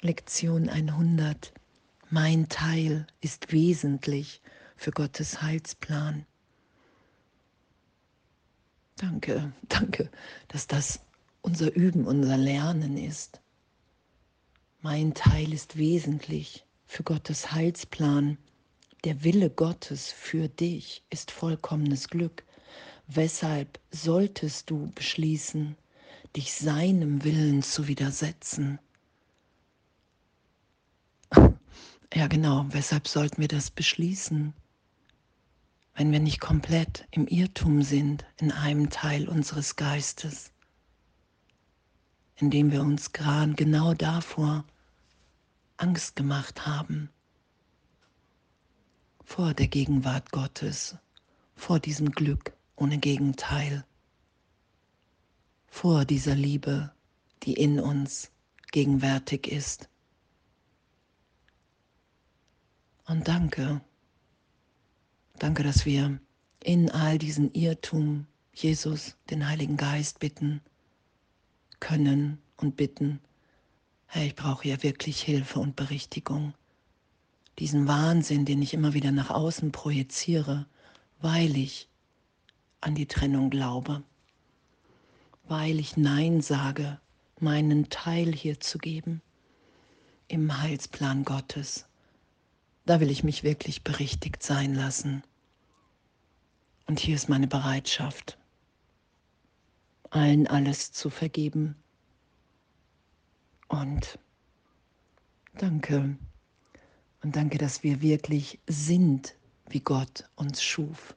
Lektion 100. Mein Teil ist wesentlich für Gottes Heilsplan. Danke, danke, dass das unser Üben, unser Lernen ist. Mein Teil ist wesentlich für Gottes Heilsplan. Der Wille Gottes für dich ist vollkommenes Glück. Weshalb solltest du beschließen, dich seinem Willen zu widersetzen? Ja, genau, weshalb sollten wir das beschließen? Wenn wir nicht komplett im Irrtum sind in einem Teil unseres Geistes, indem wir uns gerade genau davor Angst gemacht haben, vor der Gegenwart Gottes, vor diesem Glück ohne Gegenteil, vor dieser Liebe, die in uns gegenwärtig ist. Und danke, danke, dass wir in all diesen Irrtum Jesus, den Heiligen Geist, bitten können und bitten, Herr, ich brauche hier wirklich Hilfe und Berichtigung. Diesen Wahnsinn, den ich immer wieder nach außen projiziere, weil ich an die Trennung glaube, weil ich Nein sage, meinen Teil hier zu geben im Heilsplan Gottes. Da will ich mich wirklich berichtigt sein lassen. Und hier ist meine Bereitschaft, allen alles zu vergeben. Und danke. Und danke, dass wir wirklich sind, wie Gott uns schuf.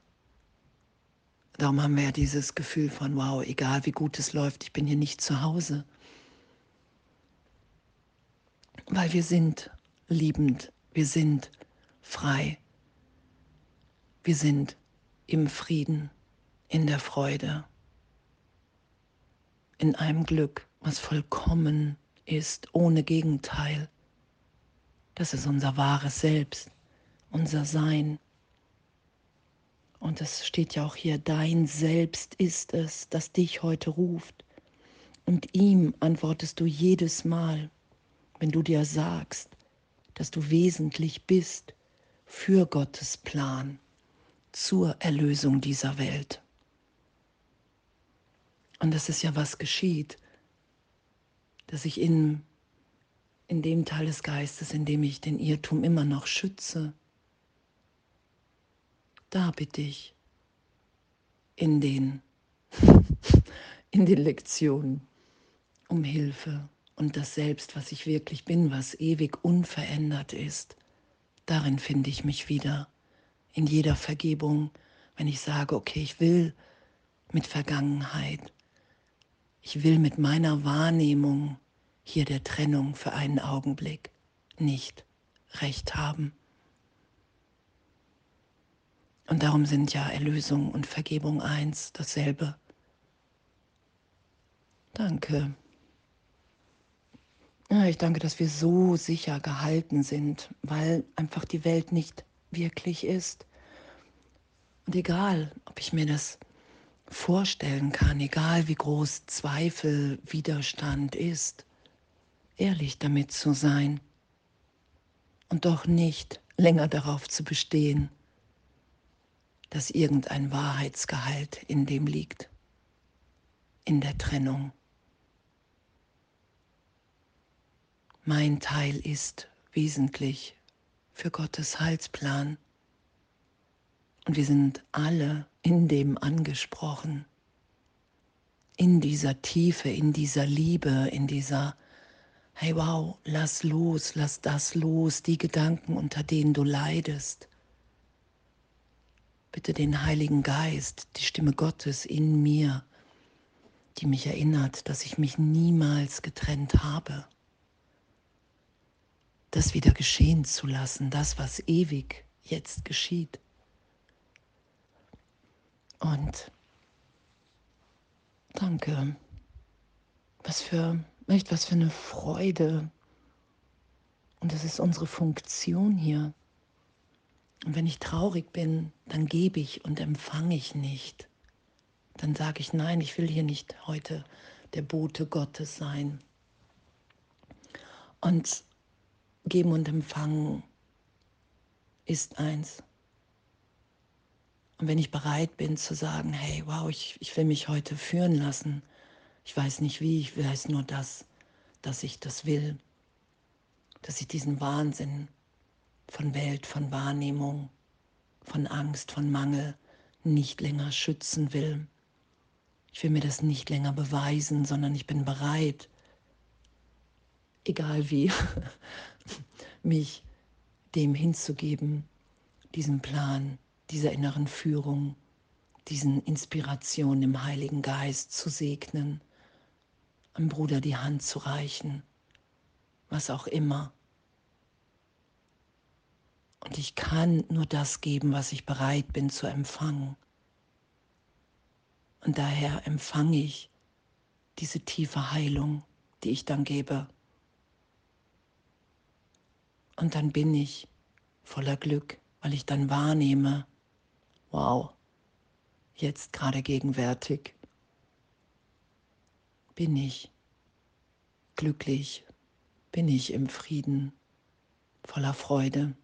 Darum haben wir ja dieses Gefühl von, wow, egal wie gut es läuft, ich bin hier nicht zu Hause. Weil wir sind liebend, wir sind frei. Wir sind im Frieden, in der Freude, in einem Glück, was vollkommen ist, ohne Gegenteil. Das ist unser wahres Selbst, unser Sein. Und es steht ja auch hier, dein Selbst ist es, das dich heute ruft. Und ihm antwortest du jedes Mal, wenn du dir sagst, dass du wesentlich bist für Gottes Plan zur Erlösung dieser Welt. Und das ist ja, was geschieht, dass ich in, in dem Teil des Geistes, in dem ich den Irrtum immer noch schütze, da bitte ich in den, in den Lektionen um Hilfe und das Selbst, was ich wirklich bin, was ewig unverändert ist Darin finde ich mich wieder. In jeder Vergebung, wenn ich sage, okay, ich will mit Vergangenheit, ich will mit meiner Wahrnehmung hier der Trennung für einen Augenblick nicht recht haben. Und darum sind ja Erlösung und Vergebung eins, dasselbe. Danke. Ich danke, dass wir so sicher gehalten sind, weil einfach die Welt nicht wirklich ist. Und egal, ob ich mir das vorstellen kann, egal wie groß Zweifel, Widerstand ist, ehrlich damit zu sein und doch nicht länger darauf zu bestehen, dass irgendein Wahrheitsgehalt in dem liegt, in der Trennung. Mein Teil ist wesentlich für Gottes Heilsplan. Und wir sind alle in dem angesprochen, in dieser Tiefe, in dieser Liebe, in dieser, hey wow, lass los, lass das los, die Gedanken, unter denen du leidest. Bitte den Heiligen Geist, die Stimme Gottes in mir, die mich erinnert, dass ich mich niemals getrennt habe das wieder geschehen zu lassen, das, was ewig jetzt geschieht. Und danke. Was für, echt, was für eine Freude. Und das ist unsere Funktion hier. Und wenn ich traurig bin, dann gebe ich und empfange ich nicht. Dann sage ich, nein, ich will hier nicht heute der Bote Gottes sein. Und Geben und Empfangen ist eins. Und wenn ich bereit bin zu sagen, hey, wow, ich, ich will mich heute führen lassen, ich weiß nicht wie, ich weiß nur das, dass ich das will, dass ich diesen Wahnsinn von Welt, von Wahrnehmung, von Angst, von Mangel nicht länger schützen will. Ich will mir das nicht länger beweisen, sondern ich bin bereit, egal wie, mich dem hinzugeben, diesem Plan, dieser inneren Führung, diesen Inspirationen im Heiligen Geist zu segnen, am Bruder die Hand zu reichen, was auch immer. Und ich kann nur das geben, was ich bereit bin zu empfangen. Und daher empfange ich diese tiefe Heilung, die ich dann gebe. Und dann bin ich voller Glück, weil ich dann wahrnehme, wow, jetzt gerade gegenwärtig bin ich glücklich, bin ich im Frieden, voller Freude.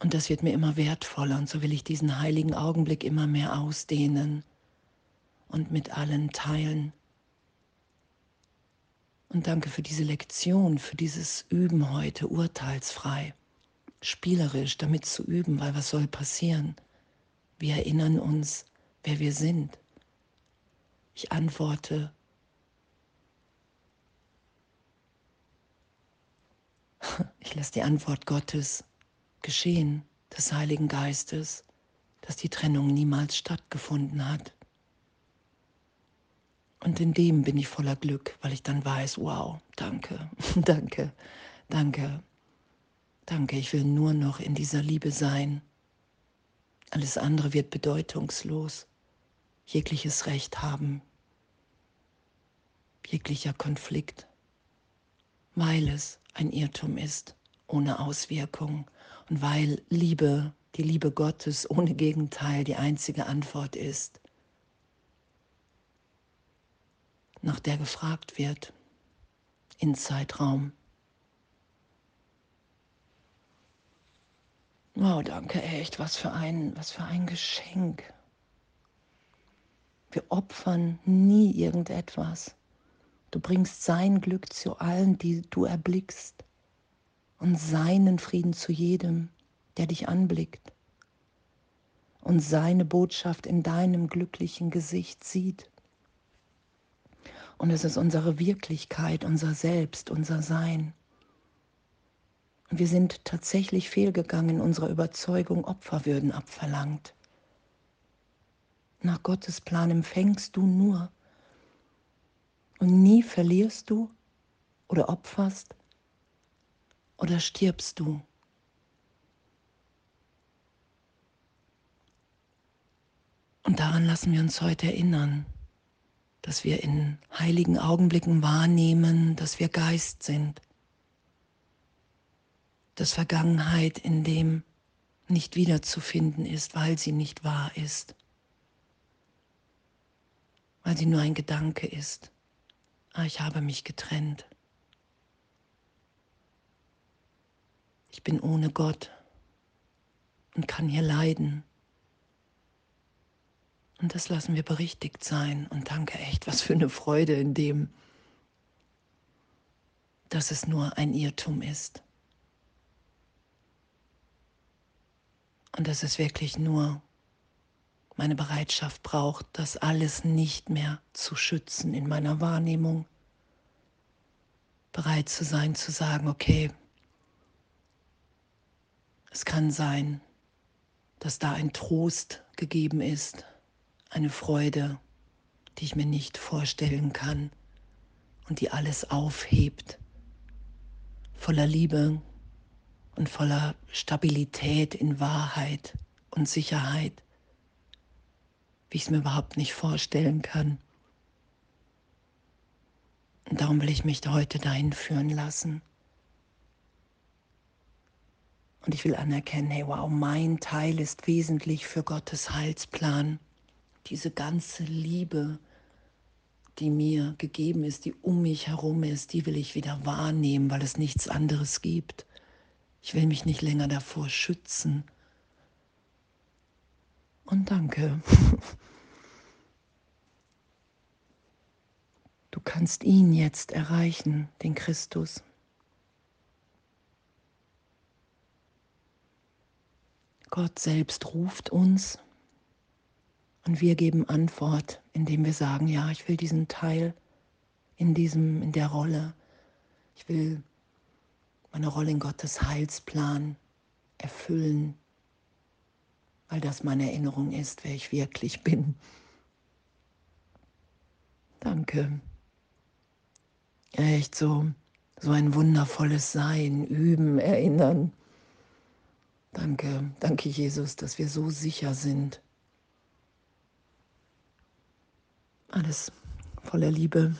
Und das wird mir immer wertvoller und so will ich diesen heiligen Augenblick immer mehr ausdehnen und mit allen teilen. Und danke für diese Lektion, für dieses Üben heute urteilsfrei, spielerisch damit zu üben, weil was soll passieren? Wir erinnern uns, wer wir sind. Ich antworte, ich lasse die Antwort Gottes geschehen des Heiligen Geistes, dass die Trennung niemals stattgefunden hat. Und in dem bin ich voller Glück, weil ich dann weiß, wow, danke, danke, danke, danke, ich will nur noch in dieser Liebe sein. Alles andere wird bedeutungslos, jegliches Recht haben, jeglicher Konflikt, weil es ein Irrtum ist, ohne Auswirkung. Und weil Liebe, die Liebe Gottes ohne Gegenteil die einzige Antwort ist, nach der gefragt wird in Zeitraum. Wow, danke, echt, was für ein, was für ein Geschenk. Wir opfern nie irgendetwas. Du bringst sein Glück zu allen, die du erblickst und seinen Frieden zu jedem, der dich anblickt und seine Botschaft in deinem glücklichen Gesicht sieht. Und es ist unsere Wirklichkeit, unser Selbst, unser Sein. Und wir sind tatsächlich fehlgegangen unserer Überzeugung, Opfer würden abverlangt. Nach Gottes Plan empfängst du nur und nie verlierst du oder opferst, oder stirbst du? Und daran lassen wir uns heute erinnern, dass wir in heiligen Augenblicken wahrnehmen, dass wir Geist sind, dass Vergangenheit in dem nicht wiederzufinden ist, weil sie nicht wahr ist, weil sie nur ein Gedanke ist. Ah, ich habe mich getrennt. Ich bin ohne Gott und kann hier leiden. Und das lassen wir berichtigt sein. Und danke echt, was für eine Freude in dem, dass es nur ein Irrtum ist. Und dass es wirklich nur meine Bereitschaft braucht, das alles nicht mehr zu schützen in meiner Wahrnehmung. Bereit zu sein, zu sagen, okay, es kann sein, dass da ein Trost gegeben ist, eine Freude, die ich mir nicht vorstellen kann und die alles aufhebt, voller Liebe und voller Stabilität in Wahrheit und Sicherheit, wie ich es mir überhaupt nicht vorstellen kann. Und darum will ich mich heute dahin führen lassen. Und ich will anerkennen, hey, wow, mein Teil ist wesentlich für Gottes Heilsplan. Diese ganze Liebe, die mir gegeben ist, die um mich herum ist, die will ich wieder wahrnehmen, weil es nichts anderes gibt. Ich will mich nicht länger davor schützen. Und danke. Du kannst ihn jetzt erreichen, den Christus. Gott selbst ruft uns und wir geben Antwort, indem wir sagen, ja, ich will diesen Teil in diesem in der Rolle. Ich will meine Rolle in Gottes Heilsplan erfüllen, weil das meine Erinnerung ist, wer ich wirklich bin. Danke. Echt so, so ein wundervolles Sein, üben, erinnern. Danke, danke Jesus, dass wir so sicher sind. Alles voller Liebe.